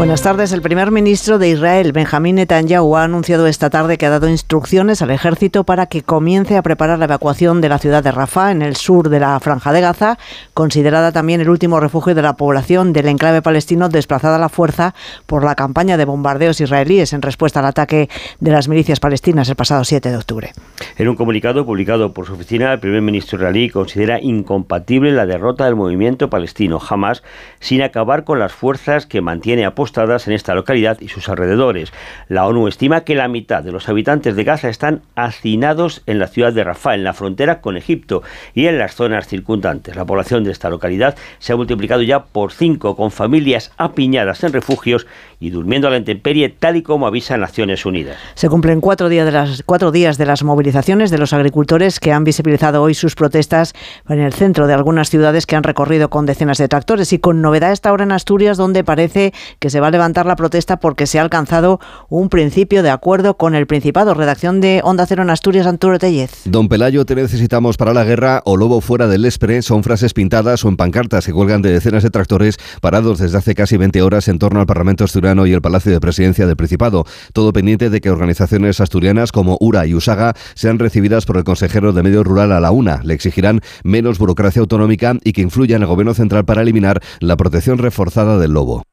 Buenas tardes. El primer ministro de Israel, Benjamín Netanyahu, ha anunciado esta tarde que ha dado instrucciones al ejército para que comience a preparar la evacuación de la ciudad de Rafah, en el sur de la Franja de Gaza, considerada también el último refugio de la población del enclave palestino desplazada a la fuerza por la campaña de bombardeos israelíes en respuesta al ataque de las milicias palestinas el pasado 7 de octubre. En un comunicado publicado por su oficina, el primer ministro israelí considera incompatible la derrota del movimiento palestino Hamas sin acabar con las fuerzas que mantiene a en esta localidad y sus alrededores. La ONU estima que la mitad de los habitantes de Gaza están hacinados en la ciudad de Rafah, en la frontera con Egipto y en las zonas circundantes. La población de esta localidad se ha multiplicado ya por cinco, con familias apiñadas en refugios y durmiendo a la intemperie, tal y como avisan Naciones Unidas. Se cumplen cuatro días de las, cuatro días de las movilizaciones de los agricultores que han visibilizado hoy sus protestas en el centro de algunas ciudades que han recorrido con decenas de tractores y con novedad esta hora en Asturias, donde parece que se va a levantar la protesta porque se ha alcanzado un principio de acuerdo con el Principado. Redacción de Onda Cero en Asturias, Anturo Tellez. Don Pelayo, te necesitamos para la guerra o lobo fuera del Lespre son frases pintadas o en pancartas que cuelgan de decenas de tractores parados desde hace casi 20 horas en torno al Parlamento asturiano y el Palacio de Presidencia del Principado. Todo pendiente de que organizaciones asturianas como URA y USAGA sean recibidas por el consejero de Medio Rural a la UNA. Le exigirán menos burocracia autonómica y que influya en el Gobierno central para eliminar la protección reforzada del lobo.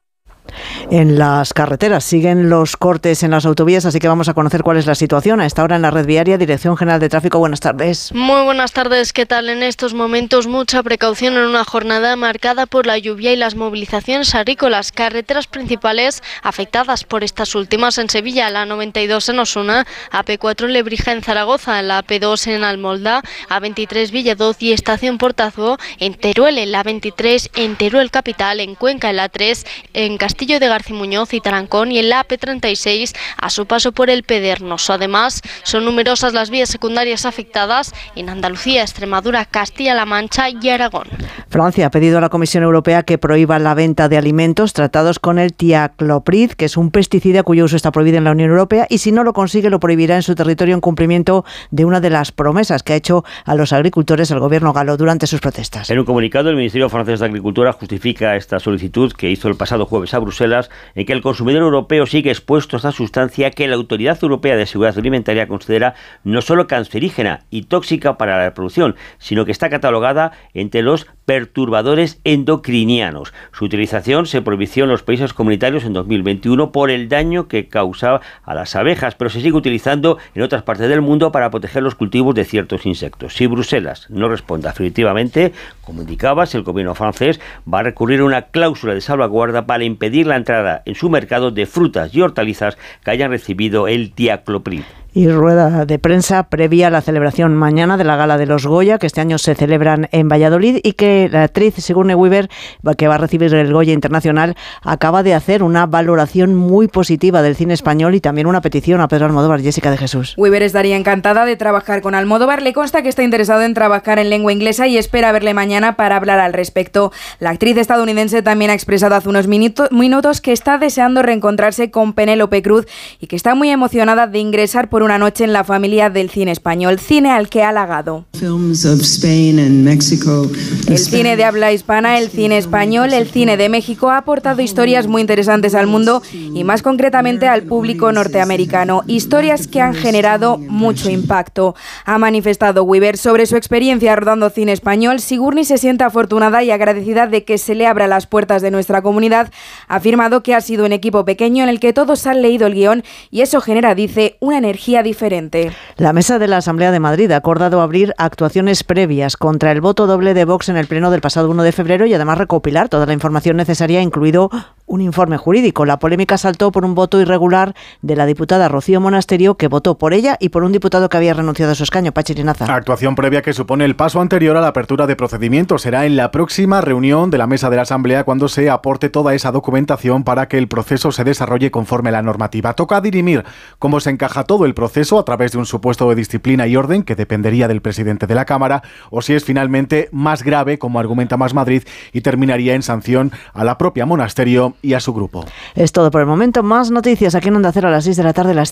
En las carreteras siguen los cortes en las autovías, así que vamos a conocer cuál es la situación a esta hora en la red viaria. Dirección General de Tráfico, buenas tardes. Muy buenas tardes, ¿qué tal? En estos momentos mucha precaución en una jornada marcada por la lluvia y las movilizaciones agrícolas. Carreteras principales afectadas por estas últimas en Sevilla, la 92 en Osuna, AP4 en Lebrija en Zaragoza, la AP2 en Almolda, A23 Villadoz y Estación Portazo en Teruel, la 23 en Teruel Capital, en Cuenca, en la 3 en Castillo de García Muñoz y Tarancón y el AP36 a su paso por el Pedernoso. Además, son numerosas las vías secundarias afectadas en Andalucía, Extremadura, Castilla-La Mancha y Aragón. Francia ha pedido a la Comisión Europea que prohíba la venta de alimentos tratados con el tiacloprid, que es un pesticida cuyo uso está prohibido en la Unión Europea, y si no lo consigue lo prohibirá en su territorio en cumplimiento de una de las promesas que ha hecho a los agricultores el gobierno galo durante sus protestas. En un comunicado, el Ministerio francés de Agricultura justifica esta solicitud que hizo el pasado jueves a Bruselas, en que el consumidor europeo sigue expuesto a esta sustancia que la Autoridad Europea de Seguridad Alimentaria considera no solo cancerígena y tóxica para la reproducción, sino que está catalogada entre los perturbadores endocrinianos. Su utilización se prohibió en los países comunitarios en 2021 por el daño que causaba a las abejas, pero se sigue utilizando en otras partes del mundo para proteger los cultivos de ciertos insectos. Si Bruselas no responde afirmativamente, como indicabas, el gobierno francés va a recurrir a una cláusula de salvaguarda para impedir la entrada en su mercado de frutas y hortalizas que hayan recibido el tiacloprid y rueda de prensa previa a la celebración mañana de la Gala de los Goya, que este año se celebran en Valladolid y que la actriz Sigourney Weaver, que va a recibir el Goya Internacional, acaba de hacer una valoración muy positiva del cine español y también una petición a Pedro Almodóvar, Jessica de Jesús. Weaver estaría encantada de trabajar con Almodóvar. Le consta que está interesado en trabajar en lengua inglesa y espera verle mañana para hablar al respecto. La actriz estadounidense también ha expresado hace unos minutos que está deseando reencontrarse con Penélope Cruz y que está muy emocionada de ingresar por por una noche en la familia del cine español, cine al que ha halagado. El cine de habla hispana, el cine español, el cine de México ha aportado historias muy interesantes al mundo y más concretamente al público norteamericano, historias que han generado mucho impacto. Ha manifestado Weaver sobre su experiencia rodando cine español. Sigourney se siente afortunada y agradecida de que se le abra las puertas de nuestra comunidad. Ha afirmado que ha sido un equipo pequeño en el que todos han leído el guion y eso genera, dice, una diferente. La mesa de la Asamblea de Madrid ha acordado abrir actuaciones previas contra el voto doble de Vox en el pleno del pasado 1 de febrero y además recopilar toda la información necesaria, incluido un informe jurídico. La polémica saltó por un voto irregular de la diputada Rocío Monasterio, que votó por ella y por un diputado que había renunciado a su escaño, Pachirinaza. Actuación previa que supone el paso anterior a la apertura de procedimientos. Será en la próxima reunión de la mesa de la Asamblea cuando se aporte toda esa documentación para que el proceso se desarrolle conforme a la normativa. Toca dirimir cómo se encaja todo el proceso a través de un supuesto de disciplina y orden que dependería del presidente de la Cámara o si es finalmente más grave, como argumenta Más Madrid, y terminaría en sanción a la propia Monasterio y a su grupo. Es todo por el momento. Más noticias aquí en Onda Cero a las 6 de la tarde. Las